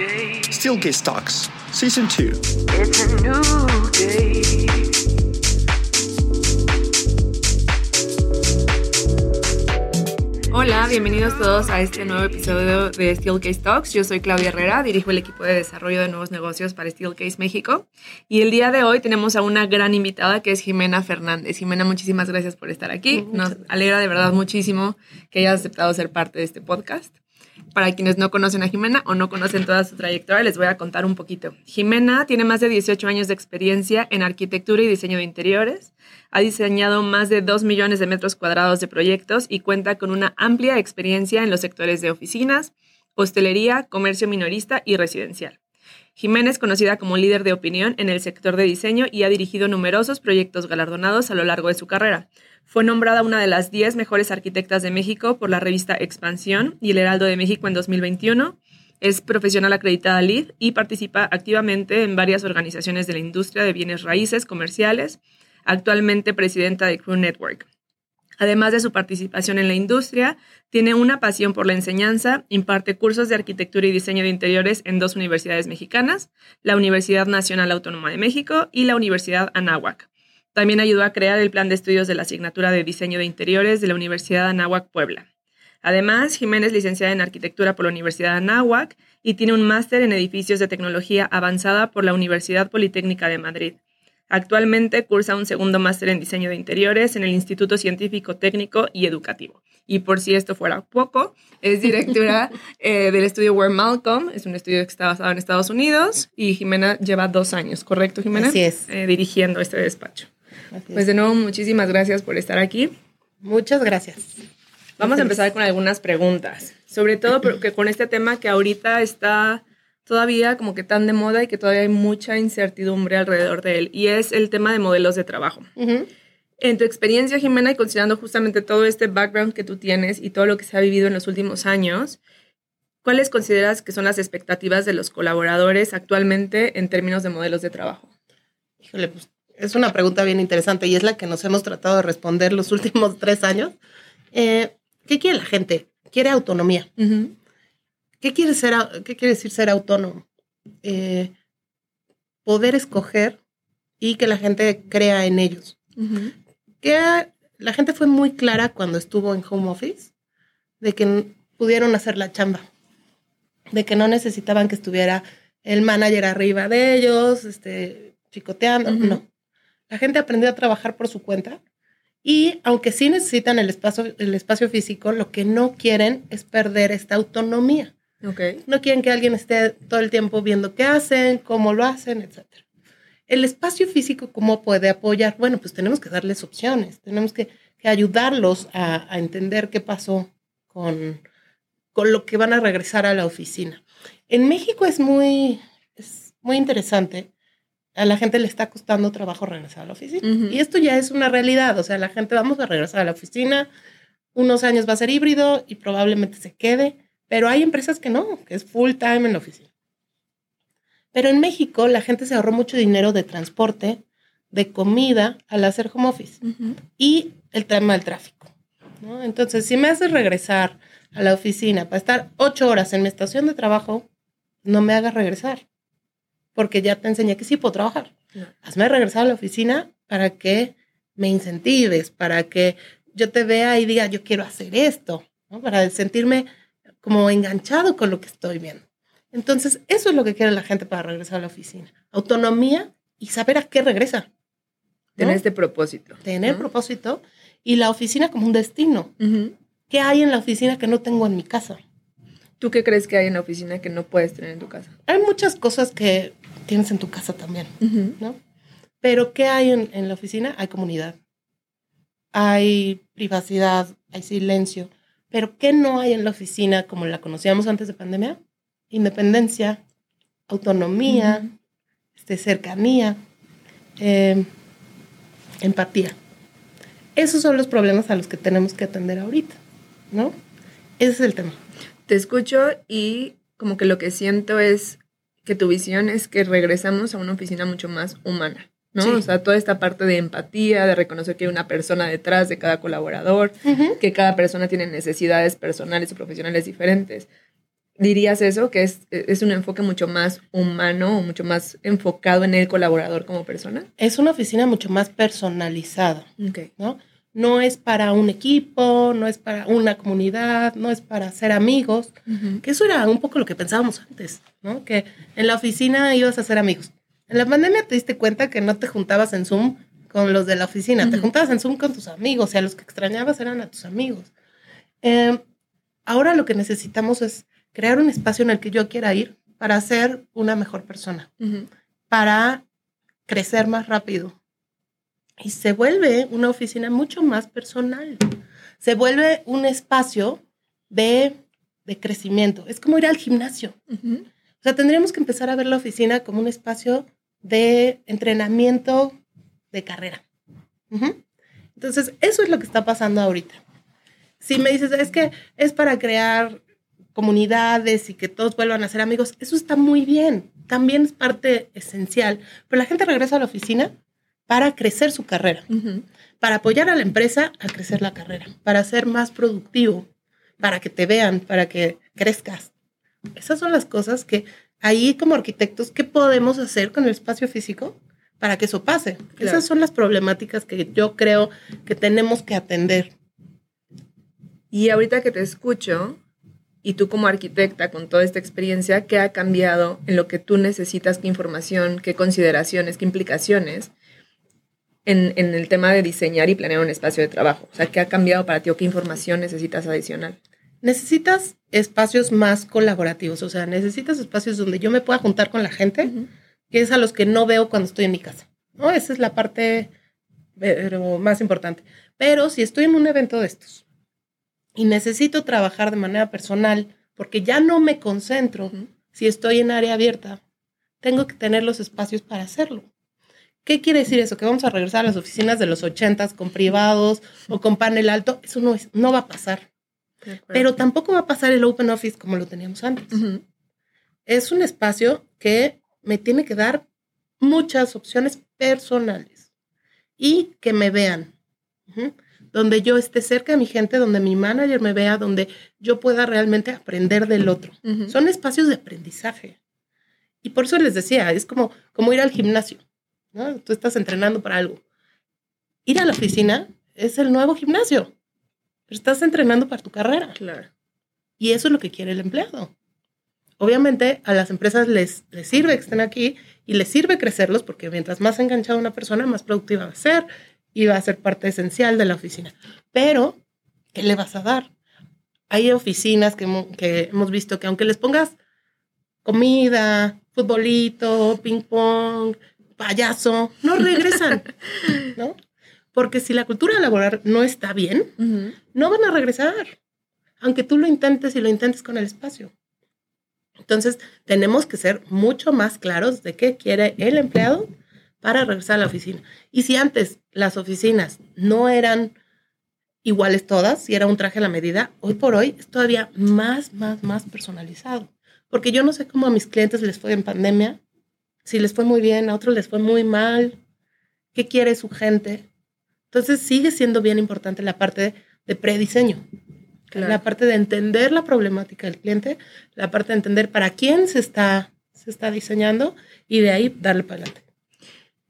Steelcase Talks, Season 2. It's a new day. Hola, bienvenidos todos a este nuevo episodio de Steelcase Talks. Yo soy Claudia Herrera, dirijo el equipo de desarrollo de nuevos negocios para Steelcase México. Y el día de hoy tenemos a una gran invitada que es Jimena Fernández. Jimena, muchísimas gracias por estar aquí. Nos alegra de verdad muchísimo que hayas aceptado ser parte de este podcast. Para quienes no conocen a Jimena o no conocen toda su trayectoria, les voy a contar un poquito. Jimena tiene más de 18 años de experiencia en arquitectura y diseño de interiores. Ha diseñado más de 2 millones de metros cuadrados de proyectos y cuenta con una amplia experiencia en los sectores de oficinas, hostelería, comercio minorista y residencial. Jimena es conocida como líder de opinión en el sector de diseño y ha dirigido numerosos proyectos galardonados a lo largo de su carrera. Fue nombrada una de las 10 mejores arquitectas de México por la revista Expansión y el Heraldo de México en 2021. Es profesional acreditada LEED y participa activamente en varias organizaciones de la industria de bienes raíces comerciales, actualmente presidenta de Crew Network. Además de su participación en la industria, tiene una pasión por la enseñanza, imparte cursos de arquitectura y diseño de interiores en dos universidades mexicanas, la Universidad Nacional Autónoma de México y la Universidad Anáhuac. También ayudó a crear el plan de estudios de la asignatura de diseño de interiores de la Universidad Anáhuac Puebla. Además, Jiménez licenciada en arquitectura por la Universidad Anáhuac y tiene un máster en edificios de tecnología avanzada por la Universidad Politécnica de Madrid. Actualmente cursa un segundo máster en diseño de interiores en el Instituto Científico Técnico y Educativo. Y por si esto fuera poco, es directora eh, del estudio Where Malcolm, es un estudio que está basado en Estados Unidos y Jimena lleva dos años, ¿correcto Jimena? Así es. Eh, dirigiendo este despacho. Pues de nuevo, muchísimas gracias por estar aquí. Muchas gracias. Vamos a empezar con algunas preguntas, sobre todo porque con este tema que ahorita está todavía como que tan de moda y que todavía hay mucha incertidumbre alrededor de él, y es el tema de modelos de trabajo. En tu experiencia, Jimena, y considerando justamente todo este background que tú tienes y todo lo que se ha vivido en los últimos años, ¿cuáles consideras que son las expectativas de los colaboradores actualmente en términos de modelos de trabajo? Híjole, pues es una pregunta bien interesante y es la que nos hemos tratado de responder los últimos tres años. Eh, ¿Qué quiere la gente? Quiere autonomía. ¿Qué, quiere ser, ¿Qué quiere decir ser autónomo? Eh, poder escoger y que la gente crea en ellos. Que la gente fue muy clara cuando estuvo en home office de que pudieron hacer la chamba, de que no necesitaban que estuviera el manager arriba de ellos, este, chicoteando, no. La gente aprendió a trabajar por su cuenta y aunque sí necesitan el espacio, el espacio físico, lo que no quieren es perder esta autonomía. Okay. No quieren que alguien esté todo el tiempo viendo qué hacen, cómo lo hacen, etc. El espacio físico, ¿cómo puede apoyar? Bueno, pues tenemos que darles opciones, tenemos que, que ayudarlos a, a, entender qué pasó con, con lo que van a regresar a la oficina. En México es muy, es muy interesante a la gente le está costando trabajo regresar a la oficina. Uh -huh. Y esto ya es una realidad, o sea, la gente vamos a regresar a la oficina, unos años va a ser híbrido y probablemente se quede, pero hay empresas que no, que es full time en la oficina. Pero en México la gente se ahorró mucho dinero de transporte, de comida al hacer home office uh -huh. y el tema del tráfico. ¿no? Entonces, si me haces regresar a la oficina para estar ocho horas en mi estación de trabajo, no me hagas regresar porque ya te enseñé que sí puedo trabajar. No. Hazme regresar a la oficina para que me incentives, para que yo te vea y diga, yo quiero hacer esto, ¿no? para sentirme como enganchado con lo que estoy viendo. Entonces, eso es lo que quiere la gente para regresar a la oficina. Autonomía y saber a qué regresa. ¿no? Tener este propósito. Tener ¿no? propósito y la oficina como un destino. Uh -huh. ¿Qué hay en la oficina que no tengo en mi casa? ¿Tú qué crees que hay en la oficina que no puedes tener en tu casa? Hay muchas cosas que tienes en tu casa también, uh -huh. ¿no? Pero ¿qué hay en, en, la oficina? Hay comunidad, hay privacidad, hay silencio. Pero ¿qué no hay en la oficina como la conocíamos antes de pandemia? Independencia, autonomía, uh -huh. este, cercanía, eh, empatía. Esos son los problemas a los que tenemos que atender ahorita, ¿no? Ese es el tema te escucho y como que lo que siento es que tu visión es que regresamos a una oficina mucho más humana, ¿no? Sí. O sea, toda esta parte de empatía, de reconocer que hay una persona detrás de cada colaborador, uh -huh. que cada persona tiene necesidades personales y profesionales diferentes. dirías eso, que es, es un enfoque mucho más humano o mucho más enfocado en el colaborador como persona. Es una oficina mucho más personalizada. ¿no? No es para un equipo, no es para una comunidad, no es para ser amigos, que eso era un poco lo que pensábamos antes, ¿no? Que en la oficina ibas a ser amigos. En la pandemia te diste cuenta que no te juntabas en Zoom con los de la oficina, te juntabas en Zoom con tus amigos, y a los que extrañabas eran a tus amigos. Eh, ahora lo que necesitamos es crear un espacio en el que yo quiera ir para ser una mejor persona para crecer más rápido. Y se vuelve una oficina mucho más personal. Se vuelve un espacio de, de crecimiento. Es como ir al gimnasio. Ujú. O sea, tendríamos que empezar a ver la oficina como un espacio de entrenamiento de carrera. Entonces, eso es lo que está pasando ahorita. Si me dices, es que es para crear comunidades y que todos vuelvan a ser amigos, eso está muy bien. También es parte esencial. Pero la gente regresa a la oficina para crecer su carrera, para apoyar a la empresa a crecer la carrera, para ser más productivo, para que te vean, para que crezcas. Esas son las cosas que ahí como arquitectos, ¿qué podemos hacer con el espacio físico para que eso pase? Claro. Esas son las problemáticas que yo creo que tenemos que atender. Y ahorita que te escucho, y tú como arquitecta con toda esta experiencia, ¿qué ha cambiado en lo que tú necesitas? ¿Qué información, qué consideraciones, qué implicaciones en, en el tema de diseñar y planear un espacio de trabajo? O sea, ¿qué ha cambiado para ti o qué información necesitas adicional? Necesitas espacios más colaborativos, o sea, necesitas espacios donde yo me pueda juntar con la gente, que es a los que no veo cuando estoy en mi casa. ¿no? Esa es la parte pero, más importante. Pero si estoy en un evento de estos y necesito trabajar de manera personal, porque ya no me concentro si estoy en área abierta, tengo que tener los espacios para hacerlo. ¿Qué quiere decir eso? Que vamos a regresar a las oficinas de los ochentas con privados o con panel alto. Eso no, es, no va a pasar. Pero tampoco va a pasar el open office como lo teníamos antes. Es un espacio que me tiene que dar muchas opciones personales y que me vean. Donde yo esté cerca de mi gente, donde mi manager me vea, donde yo pueda realmente aprender del otro. Son espacios de aprendizaje. Y por eso les decía, es como, como ir al gimnasio. ¿no? Tú estás entrenando para algo. Ir a la oficina es el nuevo gimnasio. Pero estás entrenando para tu carrera. Claro. Y eso es lo que quiere el empleado. Obviamente a las empresas les, les sirve que estén aquí y les sirve crecerlos porque mientras más enganchada una persona, más productiva va a ser y va a ser parte esencial de la oficina. Pero, ¿qué le vas a dar? Hay oficinas que, que hemos visto que aunque les pongas comida, futbolito, ping pong, payaso, no regresan, ¿no? Porque si la cultura laboral no está bien, Ujú. no van a regresar, aunque tú lo intentes y lo intentes con el espacio. Entonces, tenemos que ser mucho más claros de qué quiere el empleado para regresar a la oficina. Y si antes las oficinas no eran iguales todas, si era un traje a la medida, hoy por hoy es todavía más, más, más personalizado. Porque yo no sé cómo a mis clientes les fue en pandemia, si les fue muy bien, a otros les fue muy mal, qué quiere su gente. Entonces sigue siendo bien importante la parte de, de prediseño, Claro. la parte de entender la problemática del cliente, la parte de entender para quién se está, se está diseñando y de ahí darle para adelante.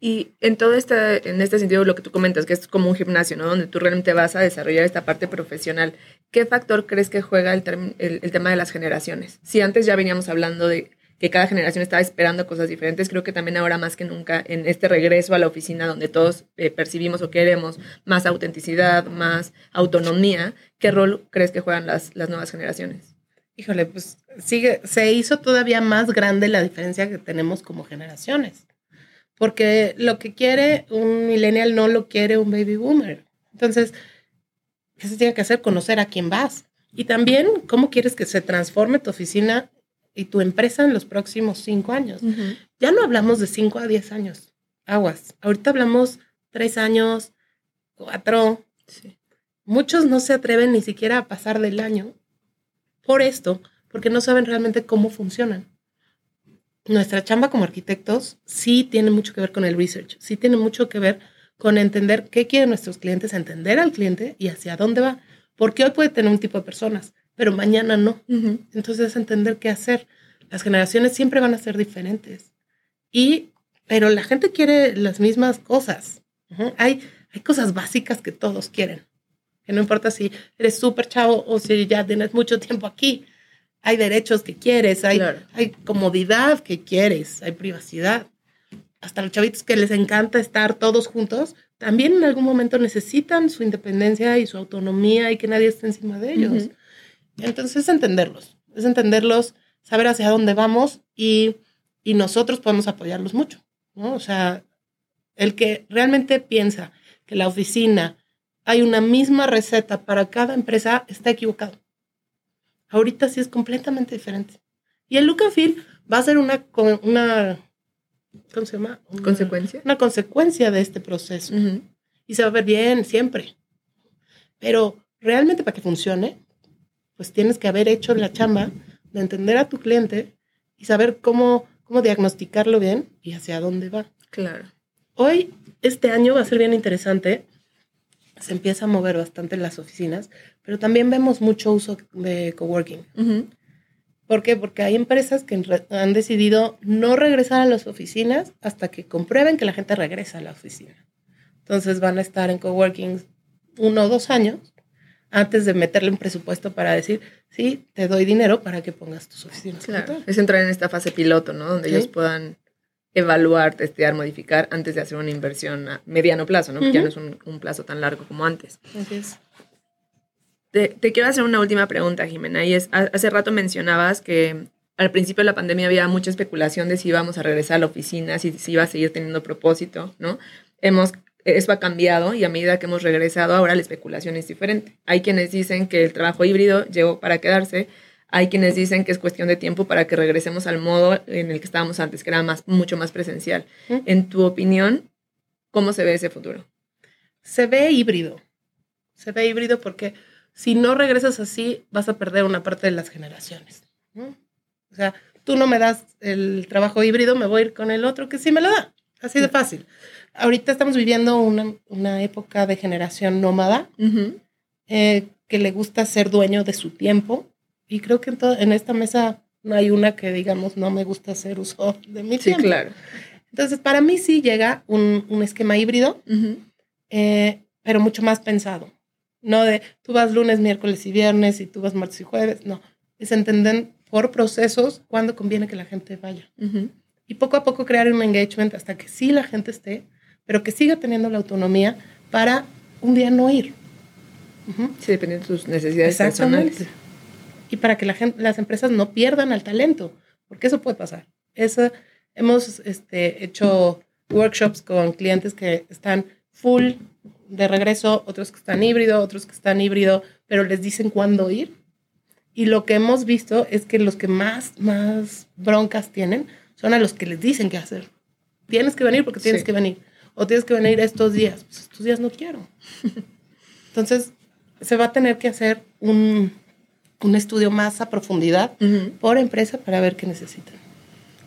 Y en todo este, en este sentido, lo que tú comentas, que es como un gimnasio, ¿no? Donde tú realmente vas a desarrollar esta parte profesional. ¿Qué factor crees que juega el, term- el, el tema de las generaciones? Si antes ya veníamos hablando de que cada generación estaba esperando cosas diferentes, creo que también ahora más que nunca, en este regreso a la oficina donde todos eh, percibimos o queremos más autenticidad, más autonomía, ¿qué rol crees que juegan las, las nuevas generaciones? Híjole, pues sigue, se hizo todavía más grande la diferencia que tenemos como generaciones. Porque lo que quiere un millennial no lo quiere un baby boomer. Entonces, ¿qué se tiene que hacer? Conocer a quién vas. Y también, ¿cómo quieres que se transforme tu oficina y tu empresa en los próximos cinco años? Ya no hablamos de cinco a diez años. Aguas. Ahorita hablamos tres años, cuatro. Sí. Muchos no se atreven ni siquiera a pasar del año por esto, porque no saben realmente cómo funcionan. Nuestra chamba como arquitectos sí tiene mucho que ver con el research, sí tiene mucho que ver con entender qué quieren nuestros clientes, entender al cliente y hacia dónde va. Porque hoy puede tener un tipo de personas, pero mañana no. Ujú. Entonces es entender qué hacer. Las generaciones siempre van a ser diferentes. Y, pero la gente quiere las mismas cosas. Hay, hay cosas básicas que todos quieren. Que no importa si eres súper chavo o si ya tienes mucho tiempo aquí. Hay derechos que quieres, hay, Claro. hay comodidad que quieres, hay privacidad. Hasta los chavitos que les encanta estar todos juntos, también en algún momento necesitan su independencia y su autonomía y que nadie esté encima de ellos. Ujú. Entonces es entenderlos, es entenderlos, saber hacia dónde vamos y, y nosotros podemos apoyarlos mucho, ¿no? O sea, el que realmente piensa que la oficina hay una misma receta para cada empresa está equivocado. Ahorita sí es completamente diferente. Y el look and feel va a ser una, una ¿cómo se llama? Una- ¿Consecuencia? Una consecuencia de este proceso Ujú. y se va a ver bien siempre. Pero realmente para que funcione, pues tienes que haber hecho la chamba de entender a tu cliente y saber cómo, cómo diagnosticarlo bien y hacia dónde va. Claro. Hoy, este año va a ser bien interesante. Se empieza a mover bastante las oficinas, pero también vemos mucho uso de coworking. ¿Por qué? Porque hay empresas que han decidido no regresar a las oficinas hasta que comprueben que la gente regresa a la oficina. Entonces van a estar en coworking uno o dos años antes de meterle un presupuesto para decir, sí, te doy dinero para que pongas tus oficinas. Claro. tal". Es entrar en esta fase piloto, ¿no? Donde Sí. ellos puedan evaluar, testear, modificar antes de hacer una inversión a mediano plazo, ¿no? Que ya no es un, un plazo tan largo como antes. Así es. Te, te quiero hacer una última pregunta, Jimena, y es, ha- hace rato mencionabas que al principio de la pandemia había mucha especulación de si íbamos a regresar a la oficina, si, si iba a seguir teniendo propósito, ¿no? Hemos, eso ha cambiado y a medida que hemos regresado ahora la especulación es diferente. Hay quienes dicen que el trabajo híbrido llegó para quedarse, hay quienes dicen que es cuestión de tiempo para que regresemos al modo en el que estábamos antes, que era más, mucho más presencial. En tu opinión, ¿cómo se ve ese futuro? Se ve híbrido. Se ve híbrido porque si no regresas así, vas a perder una parte de las generaciones. O sea, tú no me das el trabajo híbrido, me voy a ir con el otro que sí me lo da. Así de fácil. Ahorita estamos viviendo una, una época de generación nómada eh, que le gusta ser dueño de su tiempo. Y creo que en, en esta mesa no hay una que digamos no me gusta hacer uso de mi Sí, tiempo. claro. Entonces, para mí sí llega un, un esquema híbrido eh, pero mucho más pensado. No de tú vas lunes, miércoles y viernes y tú vas martes y jueves. No, es entender por procesos cuándo conviene que la gente vaya. Y poco a poco crear un engagement hasta que sí la gente esté, pero que siga teniendo la autonomía para un día no ir. Ujú. Sí, dependiendo de tus necesidades personales. Y para que la gente, las empresas no pierdan al talento, porque eso puede pasar. Eso, hemos este, hecho workshops con clientes que están full de regreso, otros que están híbrido, otros que están híbrido, pero les dicen cuándo ir. Y lo que hemos visto es que los que más, más broncas tienen son a los que les dicen qué hacer. Tienes que venir porque tienes Sí. que venir. O tienes que venir estos días. Pues estos días no quiero. Entonces, se va a tener que hacer un, un estudio más a profundidad por empresa para ver qué necesitan.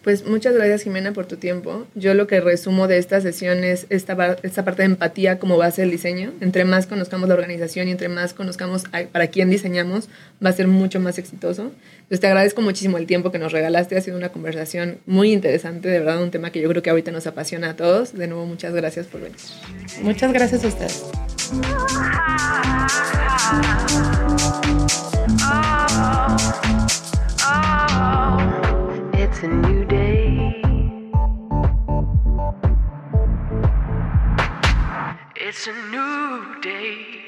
Pues muchas gracias Jimena por tu tiempo. Yo lo que resumo de esta sesión es esta, esta parte de empatía como base del diseño. Entre más conozcamos la organización y entre más conozcamos a- para quién diseñamos, va a ser mucho más exitoso. Entonces te agradezco muchísimo el tiempo que nos regalaste. Ha sido una conversación muy interesante, de verdad, un tema que yo creo que ahorita nos apasiona a todos. De nuevo, muchas gracias por venir. Muchas gracias a ustedes. Oh, it's a new day. It's a new day.